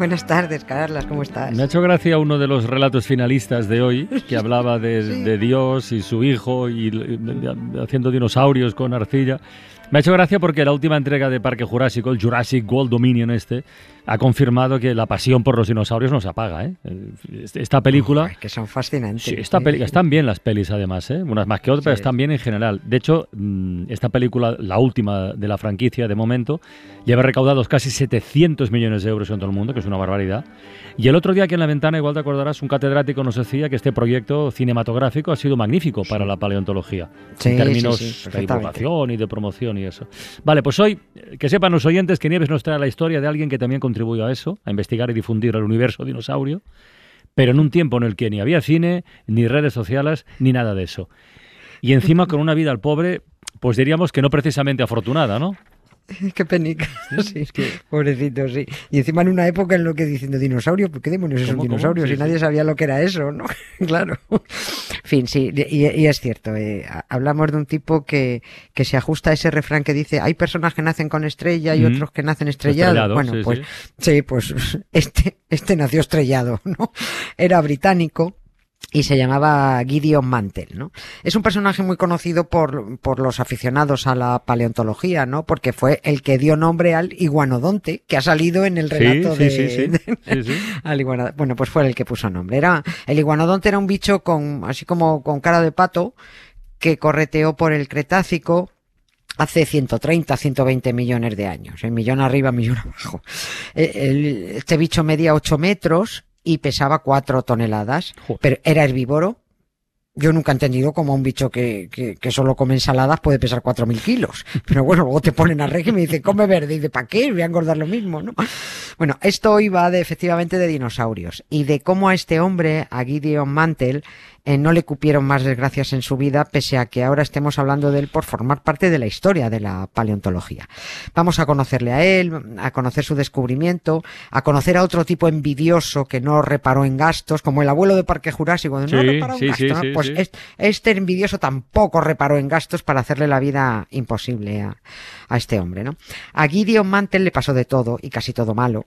Buenas tardes, Carlas, ¿cómo estás? Me ha hecho gracia uno de los relatos finalistas de hoy, que hablaba de, de Dios y su hijo y, y haciendo dinosaurios con arcilla. Me ha hecho gracia porque la última entrega de Parque Jurásico, el Jurassic World Dominion este, ha confirmado que la pasión por los dinosaurios no se apaga. ¿eh? Esta película... Que son fascinantes. Sí, esta peli- están bien las pelis además, ¿eh? unas más que otras, pero Sí. están bien en general. De hecho, mm, esta película, la última de la franquicia de momento, lleva recaudados casi 700 millones de euros en todo el mundo, que es una barbaridad. Y el otro día aquí en la ventana, igual te acordarás, un catedrático nos decía que este proyecto cinematográfico ha sido magnífico para la paleontología, Sí, en términos sí, de divulgación y de promoción Vale, pues hoy, eh, que sepan los oyentes que Nieves nos trae la historia de alguien que también contribuyó a eso, a investigar y difundir el universo dinosaurio, pero en un tiempo en el que ni había cine, ni redes sociales, ni nada de eso. Y encima con una vida al pobre, pues diríamos que no precisamente afortunada, ¿no? Qué penica. Sí, pobrecito, sí. Y encima en una época en lo que diciendo dinosaurio, ¿por qué demonios es un dinosaurio? Sí, si nadie sí. sabía lo que era eso, ¿no? claro. En fin, sí, y, y es cierto. eh, ha- hablamos de un tipo que, que se ajusta a ese refrán que dice, hay personas que nacen con estrella y otros que nacen estrellados. Estrellado, bueno, sí, pues sí. sí, pues este, este nació estrellado, ¿no? Era británico. Y se llamaba Gideon Mantel, ¿no? Es un personaje muy conocido por, por los aficionados a la paleontología, ¿no? Porque fue el que dio nombre al iguanodonte, que ha salido en el relato sí, de, sí, sí. de- al iguano- bueno, pues fue el que puso nombre. Era, el iguanodonte era un bicho con, así como con cara de pato, que correteó por el Cretácico hace 130, 120 millones de años. El millón arriba, millón abajo. Eh, el- este bicho medía 8 metros y pesaba 4 toneladas, Joder. pero era herbívoro. Yo nunca he entendido cómo un bicho que, que, que solo come ensaladas puede pesar 4.000 kilos. Pero bueno, luego te ponen a régimen y me dice, come verde. Y dice, ¿para qué? Voy a engordar lo mismo, ¿no? Bueno, esto iba de, efectivamente de dinosaurios y de cómo a este hombre, a Gideon Mantel, eh, no le cupieron más desgracias en su vida, pese a que ahora estemos hablando de él por formar parte de la historia de la paleontología. Vamos a conocerle a él, a conocer su descubrimiento, a conocer a otro tipo envidioso que no reparó en gastos, como el abuelo de Parque Jurásico, de no Sí, reparó en sí, gastos, sí, ¿no? pues este envidioso tampoco reparó en gastos para hacerle la vida imposible a, a este hombre, ¿no? A Gideon Mantel le pasó de todo y casi todo malo.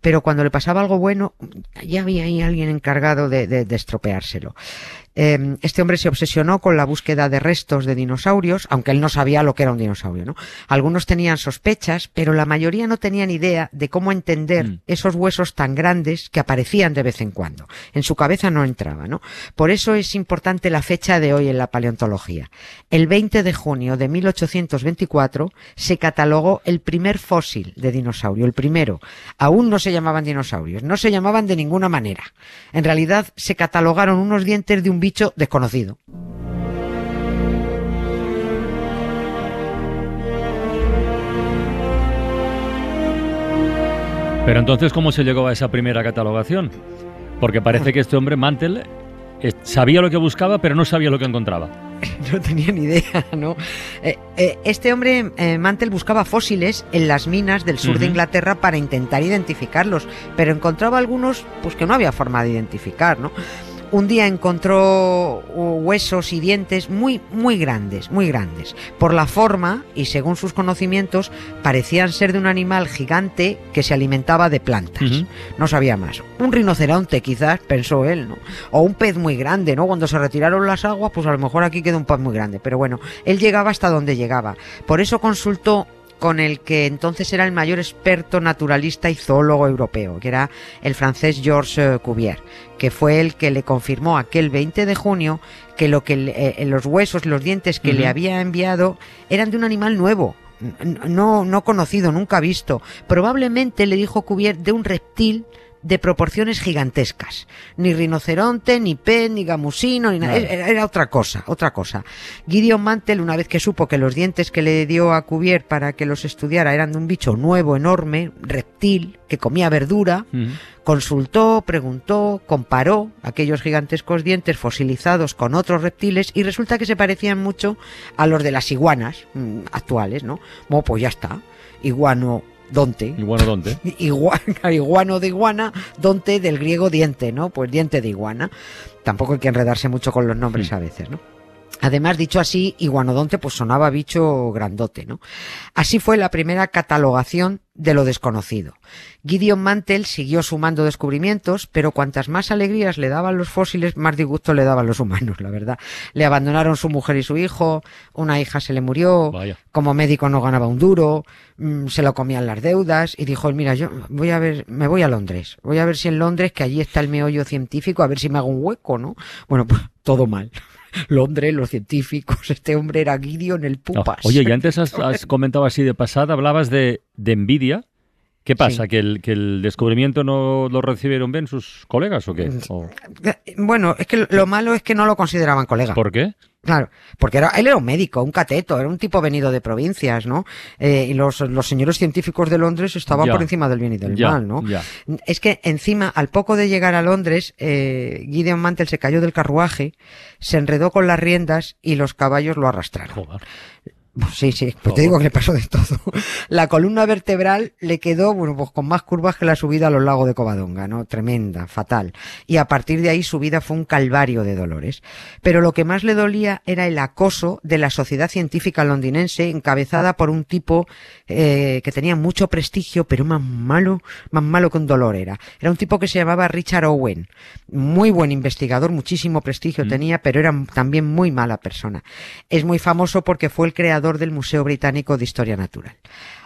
Pero cuando le pasaba algo bueno, ya había ahí alguien encargado de, de- de estropeárselo. Eh, este hombre se obsesionó con la búsqueda de restos de dinosaurios, aunque él no sabía lo que era un dinosaurio, ¿no? Algunos tenían sospechas, pero la mayoría no tenían idea de cómo entender Mm. esos huesos tan grandes que aparecían de vez en cuando. En su cabeza no entraba, ¿no? Por eso es importante la fecha de hoy en la paleontología. El 20 de junio de 1824 se catalogó el primer fósil de dinosaurio, el primero. Aún no se llamaban dinosaurios, no se llamaban de ninguna manera. En realidad se catalogaron unos dientes de un bicho desconocido. Pero entonces, ¿cómo se llegó a esa primera catalogación? Porque parece que este hombre, Mantel, eh, sabía lo que buscaba, pero no sabía lo que encontraba. No tenía ni idea, ¿no? Eh, eh, este hombre, eh, Mantel, buscaba fósiles en las minas del sur de. Inglaterra para intentar identificarlos, pero encontraba algunos pues que no había forma de identificar, ¿no? Un día encontró uh, huesos y dientes muy, muy grandes, muy grandes. Por la forma y según sus conocimientos, parecían ser de un animal gigante que se alimentaba de plantas. No sabía más. Un rinoceronte, quizás, pensó él, ¿no? O un pez muy grande, ¿no? Cuando se retiraron las aguas, pues a lo mejor aquí queda un pez muy grande. Pero bueno, él llegaba hasta donde llegaba. Por eso consultó con el que entonces era el mayor experto naturalista y zoólogo europeo, que era el francés Georges eh, Cuvier, que fue el que le confirmó aquel 20 de junio que lo que le- eh, los huesos, los dientes que le había enviado eran de un animal nuevo, no, no conocido, nunca visto. Probablemente le dijo Cuvier de un reptil de proporciones gigantescas. Ni rinoceronte, ni pez, ni gamusino, ni nada. Era, era otra cosa, otra cosa. Gideon Mantel, una vez que supo que los dientes que le dio a Cuvier para que los estudiara eran de un bicho nuevo, enorme, reptil, que comía verdura, consultó, preguntó, comparó aquellos gigantescos dientes fosilizados con otros reptiles y resulta que se parecían mucho a los de las iguanas mm, actuales, ¿no? Bueno, pues ya está. Iguano donte. Y bueno, ¿dónde? Igua- iguano de iguana, donte del griego diente, ¿no? Pues diente de iguana. Tampoco hay que enredarse mucho con los nombres Hmm. a veces, ¿no? Además, dicho así, iguanodonte pues sonaba bicho grandote, ¿no? Así fue la primera catalogación de lo desconocido. Gideon Mantel siguió sumando descubrimientos, pero cuantas más alegrías le daban los fósiles, más disgusto le daban los humanos, la verdad. Le abandonaron su mujer y su hijo, una hija se le murió, Vaya. como médico no ganaba un duro, mm, se lo comían las deudas y dijo, mira, yo voy a ver, me voy a Londres, voy a ver si en Londres, que allí está el meollo científico, a ver si me hago un hueco, ¿no? Bueno, pues todo mal. Londres, los científicos, este hombre era Gideon el No. pupas. Oye, y antes has, has comentado así de pasada, hablabas de, de envidia. ¿Qué pasa? Sí. ¿Que, el, ¿Que el descubrimiento no lo recibieron bien sus colegas o qué? ¿O Bueno, es que lo malo es que no lo consideraban colega. ¿Por qué? Claro, porque era, él era un médico, un cateto, era un tipo venido de provincias, ¿no? Eh, y los, los señores científicos de Londres estaban Ya. por encima del bien y del Ya, mal, ¿no? ya. Es que encima, al poco de llegar a Londres, eh, Gideon Mantel se cayó del carruaje, se enredó con las riendas y los caballos lo arrastraron. Joder. Sí, sí, pues te digo que le pasó de todo. La columna vertebral le quedó, bueno, pues con más curvas que la subida a los lagos de Covadonga, ¿no? Tremenda, fatal. Y a partir de ahí su vida fue un calvario de dolores. Pero lo que más le dolía era el acoso de la sociedad científica londinense, encabezada por un tipo eh, que tenía mucho prestigio, pero más malo, más malo que un dolor era. Era un tipo que se llamaba Richard Owen. Muy buen investigador, muchísimo prestigio Mm. tenía, pero era también muy mala persona. Es muy famoso porque fue el creador del Museo Británico de Historia Natural.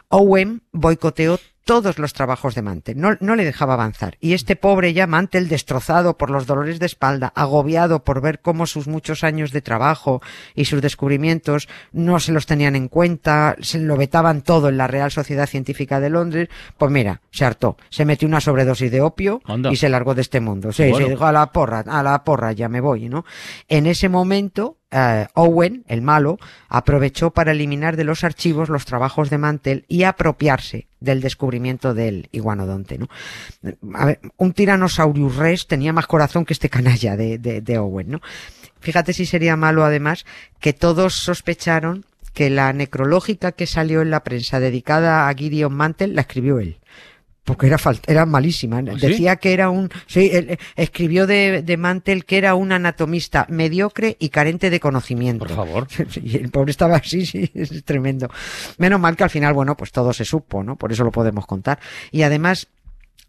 Owen boicoteó todos los trabajos de Mantel, no, no le dejaba avanzar. Y este pobre ya Mantel, destrozado por los dolores de espalda, agobiado por ver cómo sus muchos años de trabajo y sus descubrimientos no se los tenían en cuenta, se lo vetaban todo en la Real Sociedad Científica de Londres, pues mira, se hartó, se metió una sobredosis de opio Anda. y se largó de este mundo. Sí, Bueno. sí, dijo a la porra, a la porra, ya me voy, ¿no? En ese momento, eh, Owen, el malo, aprovechó para eliminar de los archivos los trabajos de Mantel y apropiarse del descubrimiento del iguanodonte, ¿no? A ver, un Tyrannosaurus rex tenía más corazón que este canalla de, de, de Owen, ¿no? Fíjate si sería malo además que todos sospecharon que la necrológica que salió en la prensa dedicada a Gideon Mantel la escribió él. Porque era, fal- era malísima. ¿Ah, sí? Decía que era un... Sí, él, eh, escribió de, de Mantel que era un anatomista mediocre y carente de conocimiento. Por favor. Y el pobre estaba así, sí, es tremendo. Menos mal que al final, bueno, pues todo se supo, ¿no? Por eso lo podemos contar. Y además,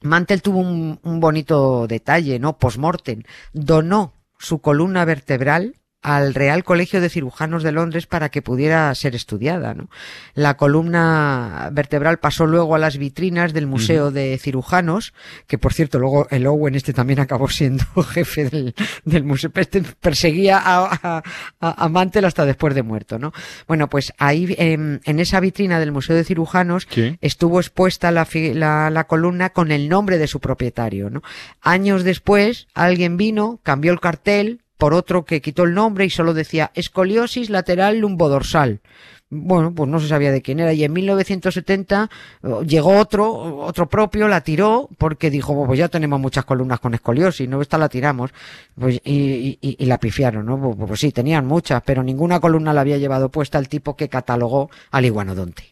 Mantel tuvo un, un bonito detalle, ¿no? Postmortem. Donó su columna vertebral al Real Colegio de Cirujanos de Londres para que pudiera ser estudiada, ¿no? La columna vertebral pasó luego a las vitrinas del Museo de Cirujanos, que por cierto, luego el Owen este también acabó siendo jefe del, del museo. Este perseguía a, a, a- Mantel hasta después de muerto, ¿no? Bueno, pues ahí, em, en esa vitrina del Museo de Cirujanos, estuvo expuesta la, la, la columna con el nombre de su propietario, ¿no? Años después, alguien vino, cambió el cartel por otro que quitó el nombre y solo decía escoliosis lateral lumbodorsal. Bueno, pues no se sabía de quién era. Y en 1970 eh, llegó otro, otro propio, la tiró, porque dijo, pues ya tenemos muchas columnas con escoliosis, ¿no? Esta la tiramos. Pues, y, la pifiaron, ¿no? Pues, pues sí, tenían muchas, pero ninguna columna la había llevado puesta el tipo que catalogó al iguanodonte.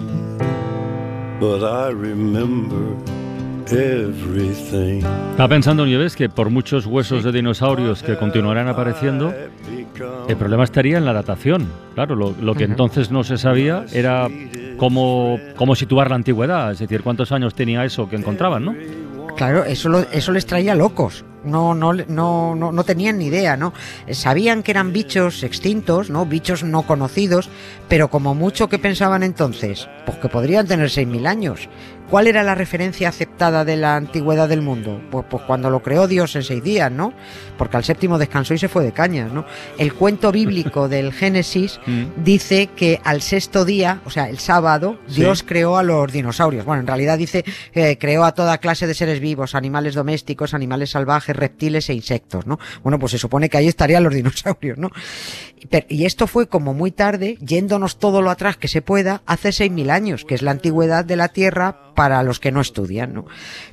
but I remember everything. Estaba pensando, Nieves, que por muchos huesos de dinosaurios que continuarán apareciendo, el problema estaría en la datación. Claro, lo, lo que entonces no se sabía era cómo, cómo situar la antigüedad, es decir, cuántos años tenía eso que encontraban, ¿no? Claro, eso, lo- eso les traía locos. No, no, no, no, no tenían ni idea, ¿no? Eh, Sabían que eran bichos extintos, ¿no? Bichos no conocidos, pero como mucho que pensaban entonces, pues que podrían tener 6.000 años. ¿Cuál era la referencia aceptada de la antigüedad del mundo? Pues, pues cuando lo creó Dios en seis días, ¿no? Porque al séptimo descansó y se fue de cañas, ¿no? El cuento bíblico del Génesis Mm. dice que al sexto día, o sea, el sábado, Sí. Dios creó a los dinosaurios. Bueno, en realidad dice que creó a toda clase de seres vivos, animales domésticos, animales salvajes, reptiles e insectos, ¿no? Bueno, pues se supone que ahí estarían los dinosaurios, ¿no? Pero- y esto fue como muy tarde, yéndonos todo lo atrás que se pueda, hace 6.000 años, que es la antigüedad de la Tierra para los que no estudian, ¿no?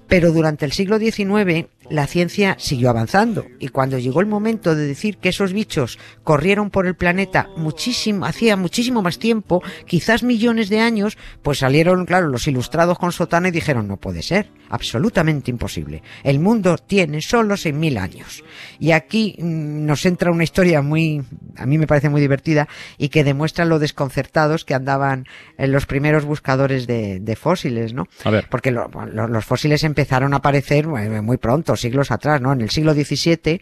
Pero durante el siglo XIX la ciencia siguió avanzando y cuando llegó el momento de decir que esos bichos corrieron por el planeta muchísimo, hacía muchísimo más tiempo, quizás millones de años, pues salieron, claro, los ilustrados con sotana y dijeron no puede ser, absolutamente imposible. El mundo tiene solo 6.000 años. Y aquí mm, nos entra una historia muy, a mí me parece muy divertida y que demuestra lo desconcertados que andaban en los primeros buscadores de, de fósiles, ¿no? Porque lo- lo- los fósiles empezaron a aparecer eh, muy pronto, siglos atrás, ¿no? En el siglo XVII,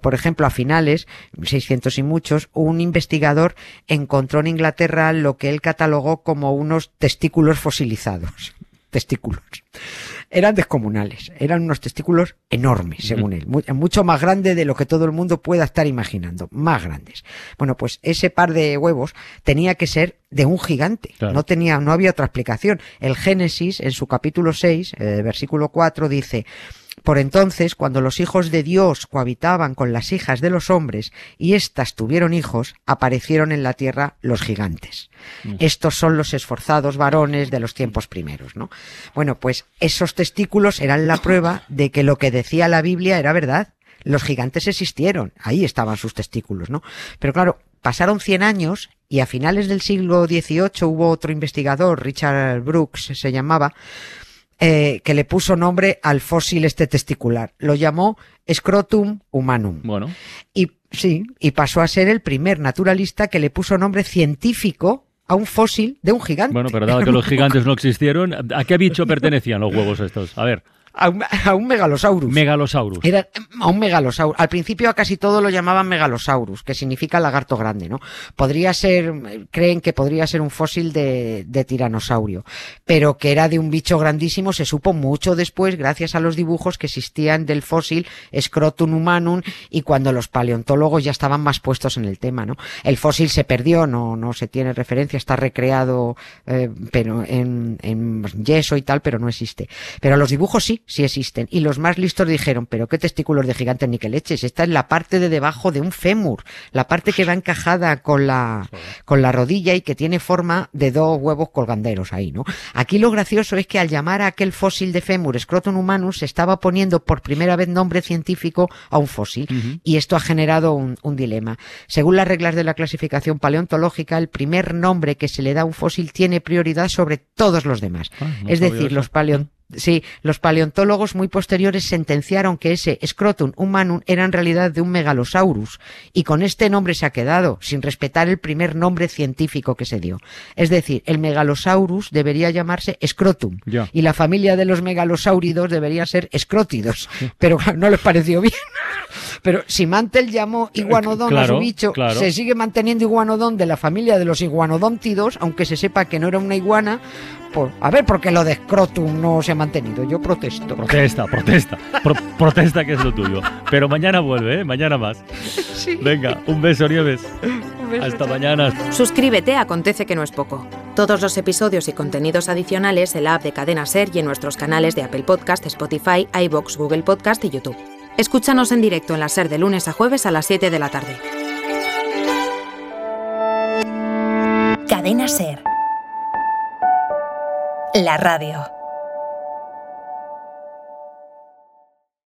por ejemplo, a finales, 600 y muchos, un investigador encontró en Inglaterra lo que él catalogó como unos testículos fosilizados. Testículos. Eran descomunales, eran unos testículos enormes, según él, mu- mucho más grandes de lo que todo el mundo pueda estar imaginando, más grandes. Bueno, pues ese par de huevos tenía que ser de un gigante, Claro. no tenía, no había otra explicación. El Génesis, en su capítulo 6, eh, versículo 4, dice, por entonces, cuando los hijos de Dios cohabitaban con las hijas de los hombres y éstas tuvieron hijos, aparecieron en la tierra los gigantes. Estos son los esforzados varones de los tiempos primeros, ¿no? Bueno, pues esos testículos eran la prueba de que lo que decía la Biblia era verdad. Los gigantes existieron, ahí estaban sus testículos, ¿no? Pero claro, pasaron 100 años y a finales del siglo XVIII hubo otro investigador, Richard Brooks se llamaba, eh, que le puso nombre al fósil este testicular. Lo llamó Scrotum humanum. Bueno, Y sí, y pasó a ser el primer naturalista que le puso nombre científico a un fósil de un gigante. bueno, pero dado que los gigantes no existieron, ¿a qué bicho pertenecían los huevos estos? A ver, a, un, a un megalosaurus. megalosaurus. Era a un megalosaurus. Al principio a casi todo lo llamaban megalosaurus, que significa lagarto grande, ¿no? Podría ser, creen que podría ser un fósil de, de tiranosaurio, pero que era de un bicho grandísimo se supo mucho después gracias a los dibujos que existían del fósil Scrotum humanum y cuando los paleontólogos ya estaban más puestos en el tema, ¿no? El fósil se perdió, no, no se tiene referencia, está recreado, eh, pero en, en yeso y tal, pero no existe. Pero los dibujos sí, sí existen. Y los más listos dijeron, pero qué testículos de gigantes ni que leches. Esta es la parte de debajo de un fémur, la parte que va encajada con la, con la rodilla y que tiene forma de dos huevos colganderos ahí, ¿no? Aquí lo gracioso es que al llamar a aquel fósil de fémur Scrotum humanus se estaba poniendo por primera vez nombre científico a un fósil. Y esto ha generado un, un dilema. Según las reglas de la clasificación paleontológica, el primer nombre que se le da a un fósil tiene prioridad sobre todos los demás. Ah, no es decir, eso. los paleontólogos Sí, los paleontólogos muy posteriores sentenciaron que ese Scrotum humanum era en realidad de un megalosaurus y con este nombre se ha quedado, sin respetar el primer nombre científico que se dio. Es decir, el megalosaurus debería llamarse Scrotum Ya. y la familia de los megalosáuridos debería ser Scrótidos, pero no les pareció bien. Pero si Mantel llamó iguanodón a su bicho, claro. se sigue manteniendo iguanodón de la familia de los iguanodóntidos, aunque se sepa que no era una iguana. Por, a ver, porque lo de Scrotum no se ha mantenido. Yo protesto. Protesta, protesta. Pro- protesta que es lo tuyo. Pero mañana vuelve, ¿eh? Mañana más. Sí, Venga, un beso, Nieves. un beso, Hasta chao. mañana. Suscríbete Acontece que no es poco. Todos los episodios y contenidos adicionales en la app de Cadena Ser y en nuestros canales de Apple Podcast, Spotify, iBox, Google Podcast y YouTube. Escúchanos en directo en la Ser de lunes a jueves a las 7 de la tarde. Cadena Ser. La radio.